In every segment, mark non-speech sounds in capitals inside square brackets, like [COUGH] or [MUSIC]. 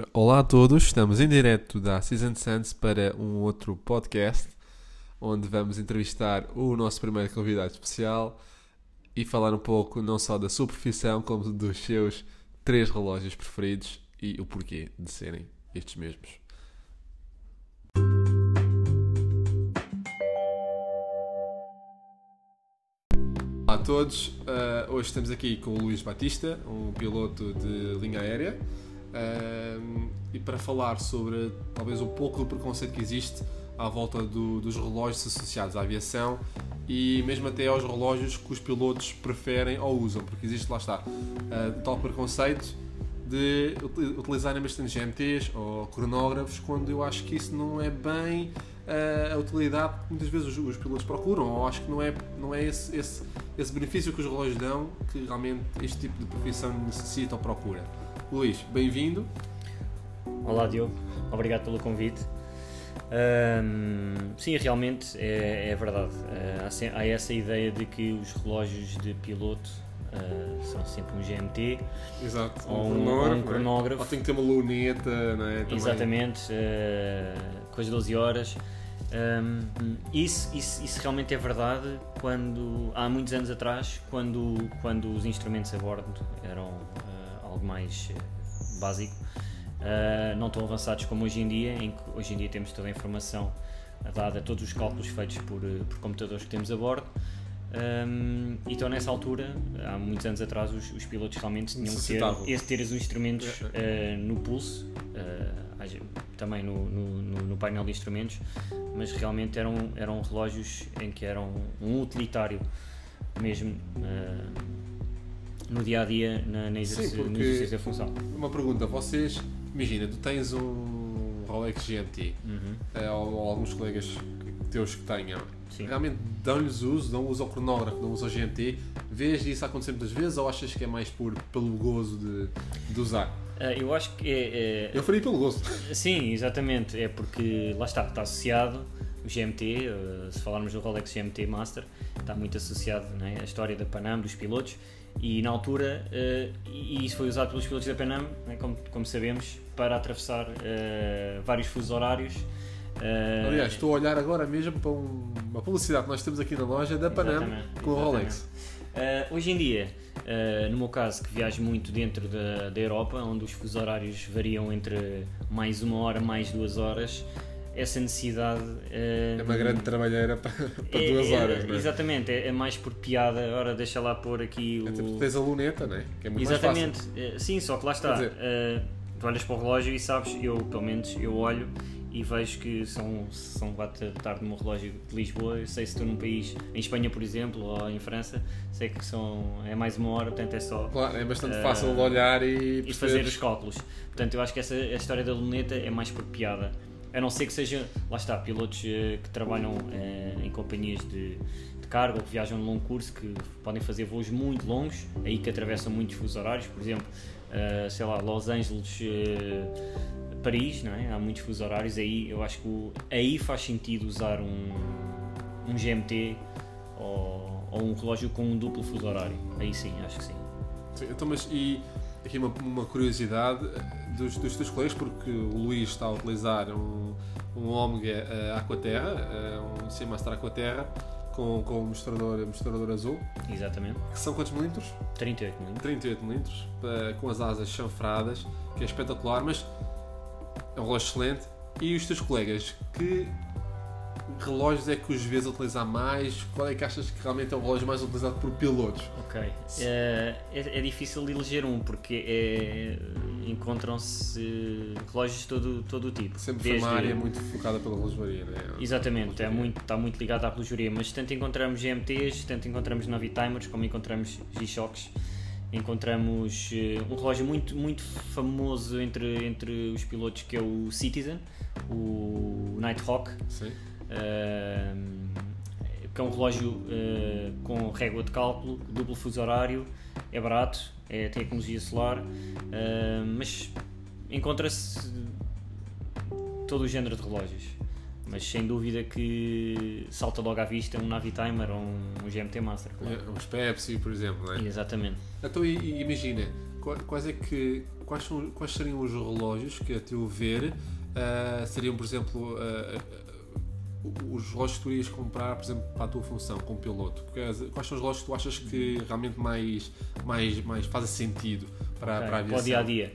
Ora, olá a todos, estamos em direto da Season Sands para um outro podcast onde vamos entrevistar o nosso primeiro convidado especial e falar um pouco não só da sua profissão como dos seus três relógios preferidos e o porquê de serem estes mesmos. Olá a todos, uh, hoje estamos aqui com o Luís Batista, um piloto de linha aérea, e para falar sobre talvez um pouco do preconceito que existe à volta do, dos relógios associados à aviação e mesmo até aos relógios que os pilotos preferem ou usam, porque existe, lá está, uh, tal preconceito de utilizarem bastante GMTs ou cronógrafos, quando eu acho que isso não é bem uh, a utilidade que muitas vezes os, os, pilotos procuram, ou acho que não é, não é esse, esse, esse benefício que os relógios dão que realmente este tipo de profissão necessita ou procura. Luís, bem-vindo. Olá, Diogo. Obrigado pelo convite. Um, sim, realmente é, é verdade. Uh, há, essa ideia de que os relógios de piloto uh, são sempre um GMT. Exato, ou um, cronógrafo. Um cronógrafo. Ou tem que ter uma luneta, não é? Também. Exatamente, uh, com as 12 horas. Um, isso, isso, isso, realmente é verdade quando há muitos anos atrás, quando, quando os instrumentos a bordo eram algo mais uh, básico, uh, não tão avançados como hoje em dia, em que hoje em dia temos toda a informação dada, todos os cálculos feitos por, por computadores que temos a bordo. Um, então nessa altura, há muitos anos atrás, os, os pilotos realmente tinham que ter, ter os instrumentos no pulso também no, no, no, painel de instrumentos, mas realmente eram, eram relógios em que eram um utilitário mesmo uh, no dia a dia na, na exercício, Sim, no exercício da função. Uma pergunta, vocês, imagina, tu tens um Rolex GMT uhum. uh, ou, ou, alguns colegas teus que tenham. Sim. Realmente dão-lhes uso, dão uso ao cronógrafo, dão uso ao GMT. Vês isso acontecer muitas vezes ou achas que é mais por, pelo gozo de, de usar? Uh, eu acho que é, é, Eu faria pelo gosto. Sim, exatamente. É porque lá está, está associado o GMT, ah, se falarmos do Rolex GMT Master, está muito associado né, à história da Panam, dos pilotos, e na altura, uh, e isso foi usado pelos pilotos da Panam, né, como, como sabemos, para atravessar vários fusos horários. Aliás, estou a olhar agora mesmo para um, uma publicidade que nós temos aqui na loja da Panam com o Rolex. hoje em dia, Uh, no meu caso, que viajo muito dentro da, da Europa, onde os fusos horários variam entre mais uma hora, mais duas horas, essa necessidade. Uh, é uma grande trabalheira para, [LAUGHS] para é, duas horas, não é? Exatamente, é, é, mais por piada. Ora, deixa lá pôr aqui o. É, tens a luneta, não é? Que é muito exatamente, fácil. sim, só que lá está. Dizer... Uh, tu olhas para o relógio e sabes, eu pelo menos, eu olho e vejo que são, são 4 da tarde no meu relógio de Lisboa. Eu sei se estou num país, em Espanha, por exemplo, ou em França, sei que são, é mais uma hora, portanto é só. Claro, é bastante uh, fácil de olhar e, e fazer os cálculos. Portanto, eu acho que essa a história da luneta é mais por piada. A não ser que seja, lá está, pilotos uh, que trabalham uh, em companhias de, de carga ou que viajam de longo curso, que podem fazer voos muito longos, aí que atravessam muitos fusos horários, por exemplo, sei lá, Los Angeles Paris, não é? há muitos fusos horários, aí eu acho que o, aí faz sentido usar um, um GMT ou, ou, um relógio com um duplo fuso horário. Aí sim, acho que sim. sim então, mas e aqui uma, uma curiosidade dos, dos teus colegas, porque o Luís está a utilizar um, um Omega uh, Aquaterra, uh, um Seamaster Aquaterra, com, com mostrador, mostrador azul. Exatamente. Que são quantos milímetros? 38 milímetros. 38 milímetros, com as asas chanfradas, que é espetacular, mas é um relógio excelente. E os teus colegas, que relógios é que os vês utilizar mais? Qual é que achas que realmente é o relógio mais utilizado por pilotos? Ok. É, é, é difícil de eleger um, porque é, encontram-se relógios de todo, todo o tipo. Sempre foi uma área muito focada pela relojoaria, não é? Exatamente, é muito, está muito ligado à relojoaria, mas tanto encontramos GMTs, tanto encontramos Navitimers, como encontramos G-Shocks encontramos uh, um relógio muito, muito famoso entre, entre os pilotos que é o Citizen, o Nighthawk, uh, que é um relógio uh, com régua de cálculo, duplo fuso horário, é barato, é tecnologia solar, mas encontra-se todo o género de relógios mas sem dúvida que salta logo à vista um Navitimer ou um, um GMT Master. Claro. É, uns Pepsi, por exemplo, não é? Exatamente. Então imagina, quais é que quais, são, quais seriam os relógios que, a teu ver, uh, seriam, por exemplo, uh, os relógios que tu irias comprar, por exemplo, para a tua função como piloto? Quais são os relógios que tu achas que realmente mais, mais, mais fazem sentido para, okay, para a aviação? Para o dia a dia.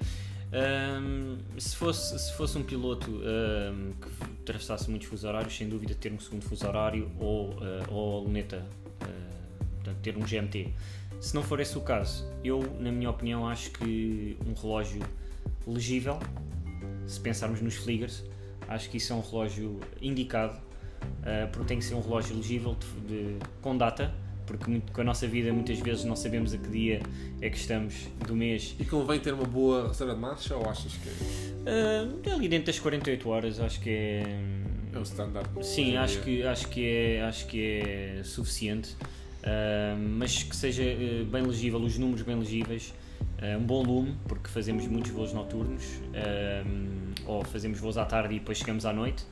Um, se, fosse, se fosse um piloto um, que atravessasse muitos fusos horários, sem dúvida ter um segundo fuso horário ou, uh, ou a luneta, uh, portanto, ter um GMT. Se não for esse o caso, eu, na minha opinião, acho que um relógio legível, se pensarmos nos Fliegers, acho que isso é um relógio indicado uh, porque tem que ser um relógio legível de, de, com data, porque muito, com a nossa vida muitas vezes não sabemos a que dia é que estamos do mês. E convém ter uma boa reserva de marcha ou achas que. Uh, ali dentro das 48 horas acho que é. É o standard. Sim, acho que, acho, que é, acho que é suficiente. Uh, mas que seja uh, bem legível, os números bem legíveis, uh, um bom lume, porque fazemos muitos voos noturnos, ou fazemos voos à tarde e depois chegamos à noite,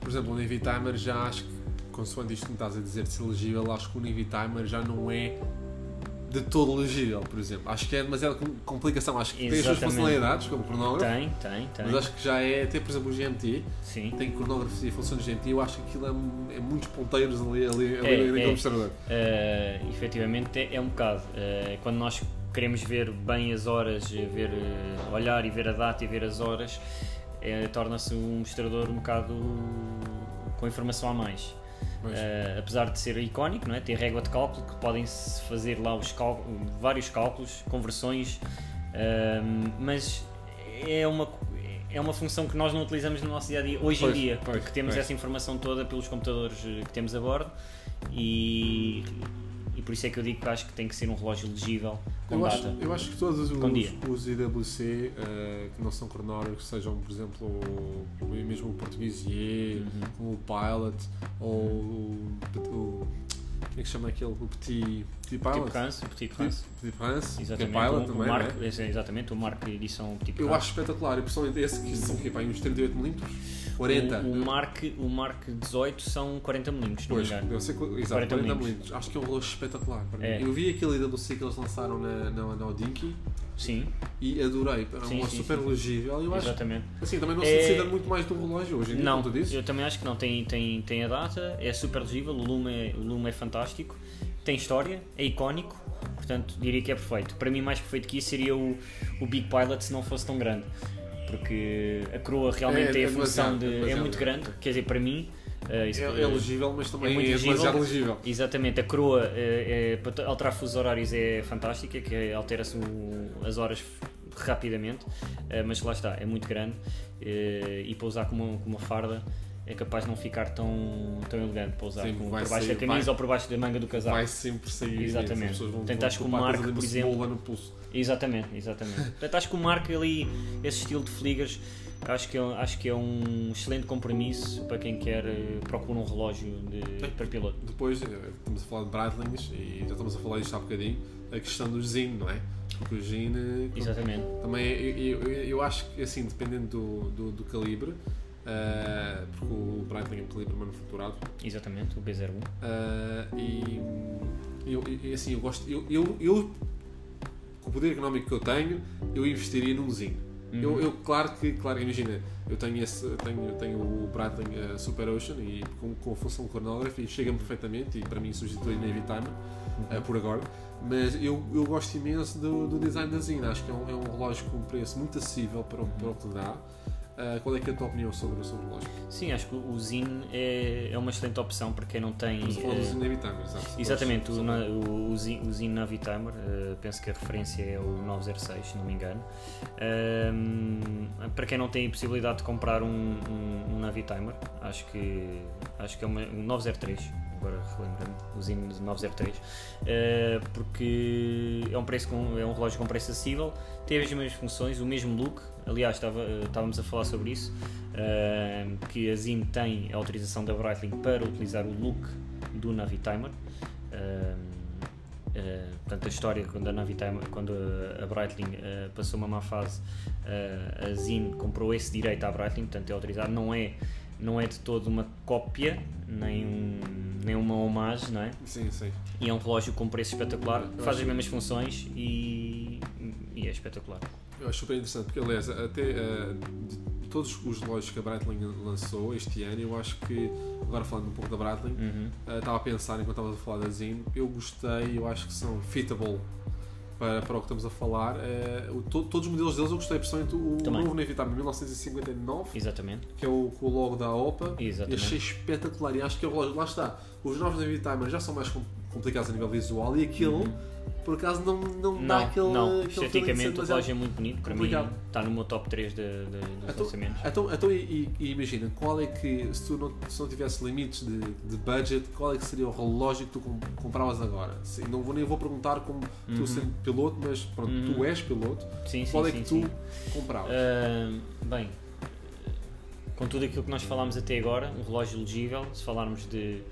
por exemplo, o Navy Timer já acho que, consoante isto que me estás a dizer de ser legível, acho que o Navy Timer já não é de todo legível, por exemplo. Acho que é demasiada complicação. Acho que Exatamente. tem as suas funcionalidades como cronógrafo. Tem, tem, tem. Mas acho que já é, até por exemplo o GMT, Sim. tem cronógrafo e funções de GMT, eu acho que aquilo é, é muitos ponteiros ali, ali, ali é, naquele mostrador. Uh, efetivamente é, é, um bocado. Uh, quando nós queremos ver bem as horas, ver, uh, olhar e ver a data e ver as horas, é, torna-se um mostrador um bocado com informação a mais. Uh, apesar de ser icónico, não é? ter régua de cálculo, que podem-se fazer lá os cálculos, vários cálculos, conversões, uh, mas é uma, é uma função que nós não utilizamos no nosso dia a dia hoje pois, em dia, pois, porque temos pois. essa informação toda pelos computadores eh, que temos a bordo e e por isso é que eu digo que acho que tem que ser um relógio legível com eu data. Acho, eu acho que todos os, os IWC uh, eh, que não são cronógrafos, sejam por exemplo o, mesmo o Portuguesier, uhum. o Pilot ou o, o como é que chama aquele? O Petit, Petit Pilot? Petit Prince. Petit Prince. Petit Prince. Exatamente. Que é Pilot o, também, o Mark, é? Exatamente, o Mark edição Petit Prince. Eu acho espetacular, e pessoalmente esse que são que, pá, uns 38mm 40. O, o, Mark, o Mark 18 são 40 mm, pois, eu sei exato, 40, 40 mm. Acho que é um relógio espetacular. É. Eu vi aquele IWC que eles lançaram na, na, na Odinky. Sim. E adorei. É um relógio super sim. legível. Eu Exatamente. Acho, assim, também não se é... muito mais do relógio hoje em dia, não. Eu também acho que não. Tem, tem, tem a data, é super legível, o lume o lume é fantástico, tem história, é icónico. Portanto, diria que é perfeito. Para mim, mais perfeito que isso seria o, o Big Pilot se não fosse tão grande porque a coroa realmente é, tem a função de. É, é muito grande, quer dizer, para mim. Uh, isso, é, é legível, mas também é, muito é legível. legível. Exatamente, a coroa é, para alterar fusos horários é fantástica, que altera-se as horas rapidamente, uh, mas lá está, é muito grande uh, e para usar como, como uma farda é capaz de não ficar tão, tão elegante para usar Sim, com, por baixo sair, da camisa vai, ou por baixo da manga do casaco. Vai sempre sair. Exatamente. Portanto, acho que o Marco, por exemplo. No pulso. Exatamente, exatamente. Portanto, acho que o Marco ali, esse estilo de fligas, acho que, é, acho que é um excelente compromisso para quem quer eh, procura um relógio de, para piloto. Depois, eh, estamos a falar de Breitlings e já estamos a falar isto há bocadinho, a questão do Zine, não é? Porque o Zine. Exatamente. Também, eu, eu, eu acho que, assim, dependendo do, do, do calibre Uh, porque o Breitling um calibre manufaturado. Exatamente, o B01. Uh, eh, e, eu, e assim, eu gosto. Eu, eu, eu, com o poder económico que eu tenho, eu investiria num Zing. Uhum. Eu, eu, claro que, claro, imagina, eu tenho, esse, tenho, tenho o Breitling uh, Super Ocean e com, com a função de cronógrafo e chega-me perfeitamente e para mim substitui Navy Timer uhum. uh, por agora. Mas eu, eu gosto imenso do, do design da Zina, acho que é um, é um relógio com um preço muito acessível para, o, para o que dá. Uh, qual é, que é a tua opinião sobre, sobre o relógio? Sim, acho que o Zine é, é uma excelente opção para quem não tem. Uh, do Zine Navitimer, exato. Exatamente, o, na, o, o, Zine, o Zine Navitimer, uh, penso que a referência é o 906, se não me engano. para quem não tem a possibilidade de comprar um, um, um Navitimer, acho que, acho que é uma, um 903 agora relembro-me, o Zine 903, uh, porque é um, preço com, é um relógio com preço acessível, tem as mesmas funções, o mesmo look, aliás estava, uh, estávamos a falar sobre isso, uh, que a Zine tem a autorização da Breitling para utilizar o look do Navitimer. Uh, portanto, a história quando a Navitimer, quando a, Breitling uh, passou uma má fase, uh, a Zine comprou esse direito à Breitling, portanto é autorizado, não é não é de todo uma cópia, nem, um, nem uma homagem, não é? Sim, sim. E é um relógio com preço espetacular, faz as mesmas funções e, e é espetacular. Eu acho super interessante, porque aliás, até uh, de todos os relógios que a Breitling lançou este ano, eu acho que, agora falando um pouco da Breitling, Uhum. uh, estava a pensar enquanto estava a falar da Zine, eu gostei, eu acho que são fitable para, para o que estamos a falar. Uh, o- to- todos os modelos deles eu gostei, principalmente o Também. novo Navy Time 1959, Exatamente. que é o, com o logo da OPA, e Exatamente. achei espetacular. E acho que é o relógio, lá está, os novos Navy Timers já são mais complicados a nível visual e aquele, Uhum. por acaso, não, não, Não, dá aquele. não. aquele Esteticamente o demasiado- relógio é muito bonito. Para mim complicado. está no meu top 3 de, de, dos Então- lançamentos. Então, então e, e- imagina, qual é que, se tu não, se não tivesse limites de, de budget, qual é que seria o relógio que tu com- compravas agora? Se- não vou, nem vou perguntar como tu Uhum. sendo piloto, mas pronto, Uhum. tu és piloto, Sim, sim, qual é sim, que tu sim. compravas? Ahm, bem, com tudo aquilo que nós falámos até agora, um relógio legível, se falarmos de.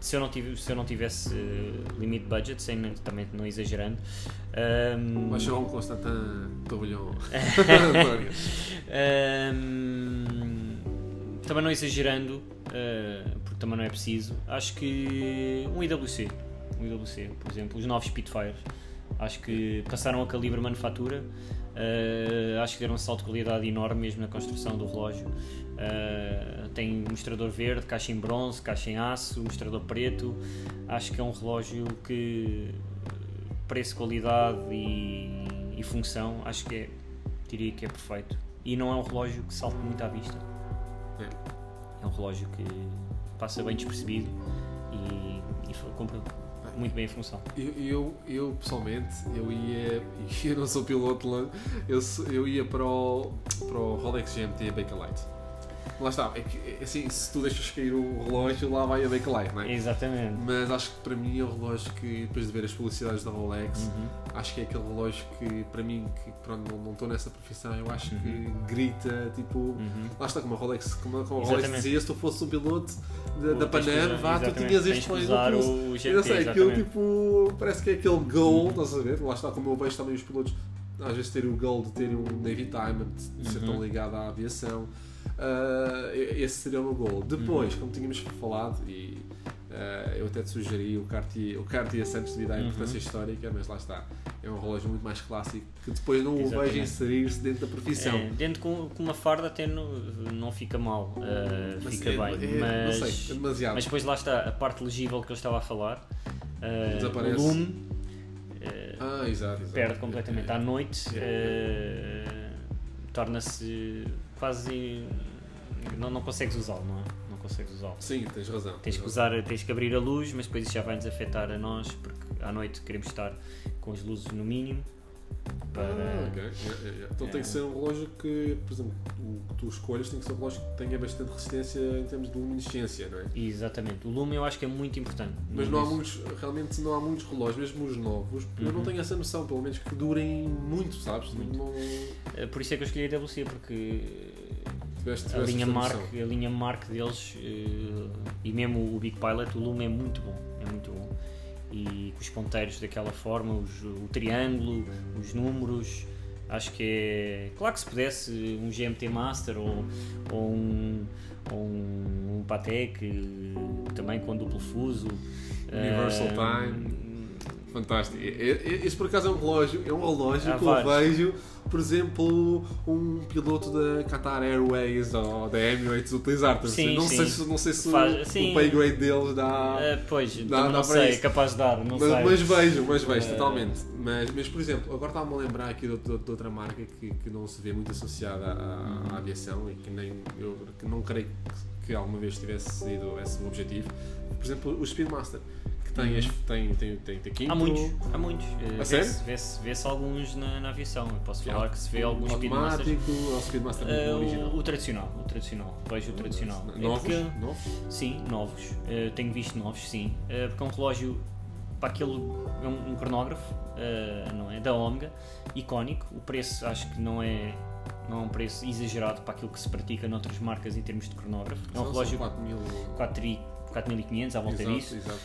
Se eu não tivesse, se eu não tivesse eh, limite budget, sem também não exagerando, ahm, Vai chegar um Constantin Tourbillon. Ahm, também não exagerando, ah, porque também não é preciso, acho que um IWC, um IWC, por exemplo, os novos Spitfires, acho que passaram a calibre manufatura, ah, acho que deram um salto de qualidade enorme mesmo na construção do relógio. Ah, tem mostrador verde, caixa em bronze, caixa em aço, mostrador preto. Acho que é um relógio que preço, qualidade e, e função, acho que é, diria que é perfeito. E não é um relógio que salte muito à vista. É. É um relógio que passa bem despercebido e, e cumpre muito bem a função. Eu, eu, eu, pessoalmente, eu ia. [LAUGHS] Eu não sou piloto, eu, eu ia para o, para o Rolex GMT Bakelite. Lá está, é que assim, se tu deixas cair o relógio, lá vai a Bakelite, não é? Exatamente. Mas acho que para mim é o relógio que, depois de ver as publicidades da Rolex, Uhum. acho que é aquele relógio que, para mim, que pronto, não- estou nessa profissão, eu acho Uhum. que grita, tipo. Uhum. Lá está, como a Rolex, como, como a Rolex dizia, se tu fosse um piloto da, da Panam, vá, tu tinhas este relógio no pulso. o Eu não GMT, sei, aquilo tipo. Parece que é aquele gold, estás a ver? Lá está, como eu vejo também os pilotos, às vezes terem o gold de terem um Navy Diamond, de ser Uhum. tão ligado à aviação. Ah, esse seria o meu goal. Depois, Uhum. como tínhamos falado, e ah, eu até te sugeri o Cartier, o Cartier Santos devido à Uhum. importância histórica, mas lá está. É um relógio muito mais clássico que depois não o vejo Exatamente. inserir-se dentro da profissão. É, dentro com, com uma farda até não, não fica mal, uh, Mas fica é- bem. é- mas, não sei, é demasiado. mas depois lá está a parte legível que eu estava a falar. uh, Desaparece. o lume uh, Ah, exato, exato. perde completamente É, à noite, É. uh, torna-se quase. Não, não consegues usá-lo, não é? Não consegues usá-lo. Sim, tens razão. Tens que razão. usar, tens que abrir a luz, mas depois isso já vai nos afetar a nós, porque à noite queremos estar com as luzes no mínimo. Para, Ah, ok. Yeah, yeah, yeah. Então tem É. que ser um relógio que, por exemplo, o que tu escolhas tem que ser um relógio que tenha bastante resistência em termos de luminescência, não é? Exatamente, o lume eu acho que é muito importante. Mas não há Isso. muitos, realmente não há muitos relógios, mesmo os novos, eu não Uhum. tenho essa noção, pelo menos que durem muito, sabes? Muito. Não, Eh, Por isso é que eu escolhi a WC, porque tiveste, a linha, Mark, a linha Mark deles eh, e mesmo o Big Pilot, o lume é muito bom. É muito bom. E com os ponteiros daquela forma, os- o triângulo, os números. Acho que é. Claro que se pudesse um GMT Master ou, ou um, ou um, um Patek eh, também com duplo fuso. Universal eh, Time. Fantástico. Esse por acaso é um relógio, é um relógio Há que eu vejo, por exemplo, um piloto da Qatar Airways ou da Emirates utilizar. Sim, não, sim. Sei se, não sei se Faz- o, sim. o pay grade deles dá. eh, pois, Dá- dá não para sei, é isso. capaz de dar, não mas, sei. mas vejo, mas vejo, Eh, totalmente. Mas, mas, por exemplo, agora estava-me a lembrar aqui de, outra- de outra marca que, que não se vê muito associada à, à aviação e que nem eu que não creio que, que alguma vez tivesse sido esse o objetivo. Por exemplo, o Speedmaster, que tem, Uhum. tem, tem, tem, tem quinto, Há muitos, há muitos. Sério? Vê-se vê-se- vê-se alguns na, na aviação. Eu posso falar que se vê alguns Speedmasters. automático, ou o Speedmaster muito original. o, o tradicional, o tradicional. Vejo o tradicional. É Novos? porque- Novos? sim, novos. Eh, tenho visto novos, sim. Porque é um relógio para aquele. É um, um cronógrafo, não é? Da Omega, icónico. O preço acho que não é. Não é um preço exagerado para aquilo que se pratica noutras marcas em termos de cronógrafo. É um relógio são 4 mil. 4.500 à volta Exato, disso. exato.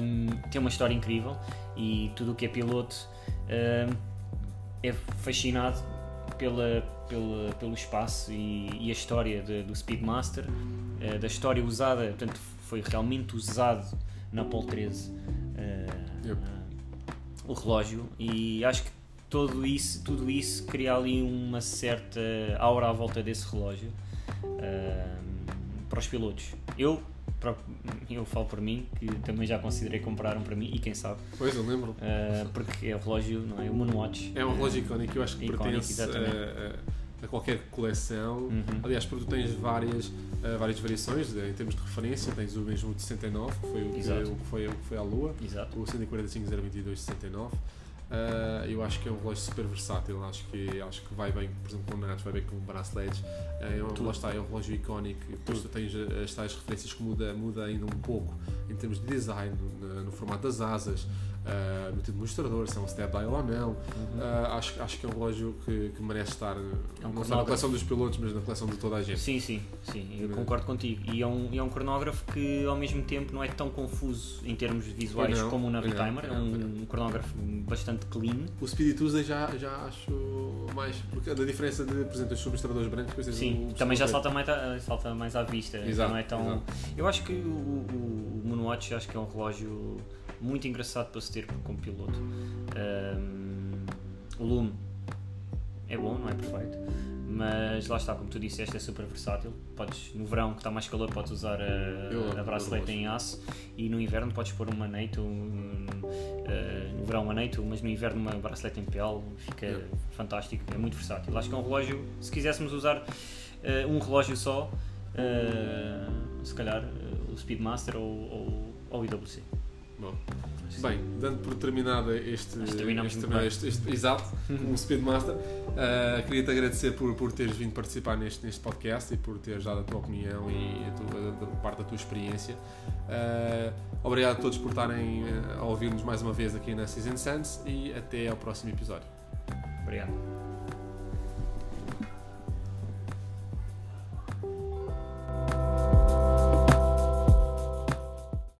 Um, tem uma história incrível e tudo o que é piloto um, é fascinado pela, pela, pelo espaço e, e a história de- do Speedmaster, uh, da história usada, portanto, foi realmente usado na Apollo 13 uh, Yep. uh, o relógio e acho que todo isso, tudo isso cria ali uma certa aura à volta desse relógio para os pilotos. Eu, eu falo por mim, que também já considerei comprar um para mim e quem sabe. Pois, eu lembro. Uh, porque é o relógio, não é? O Moonwatch. É um relógio icónico, eu acho que icónico, pertence a, a, qualquer coleção. Uhum. Aliás, porque tu tens várias, uh, várias variações em termos de referência. Tens o mesmo de 69, que foi o que, o que, foi, o que foi à Lua. Exato. O 145 022 69. Uh, eu acho que é um relógio super versátil, acho que, acho que vai bem, por exemplo, com natos, vai bem com bracelets. Uh, lá está, é um relógio icónico. Depois tu tens as tais referências que muda, muda ainda um pouco em termos de design, no, no formato das asas uh, no tipo de mostrador, se é um dial ou não. Uhum. Uh, acho, acho que é um relógio que, que merece estar é um não só na coleção dos pilotos, mas na coleção de toda a gente. Sim, sim, sim, eu concordo contigo. E é um, é um cronógrafo que ao mesmo tempo não é tão confuso em termos visuais não, como o Navitimer, é um, um cronógrafo bastante clean. O Speedy Tuesday já, já acho mais, porque da diferença de, por exemplo, os submostradores brancos, Sim, o, também já salta mais, a, salta mais à vista. Exato, não é tão... Exato. Eu acho que o, o, o Moonwatch acho que é um relógio muito engraçado para se ter como piloto. Um, o Lume é bom, não é perfeito, mas lá está, como tu disseste, é super versátil. Podes, no verão que está mais calor, podes usar a, a bracelete em aço e no inverno podes pôr uma NATO, um, uh, no verão uma NATO, mas no inverno uma bracelete em pele, fica yeah. fantástico, é muito versátil. Acho que é um relógio, se quiséssemos usar uh, um relógio só, uh, se calhar o Speedmaster ou, ou, ou o IWC. Bom. Bem, dando por terminada este, este, este, este, exato, um Speedmaster, uh, queria-te agradecer por, por teres vindo participar neste, neste podcast e por teres dado a tua opinião e a, tua, a parte da tua experiência. Uh, obrigado a todos por estarem a ouvir-nos mais uma vez aqui na Season Sense e até ao próximo episódio. Obrigado.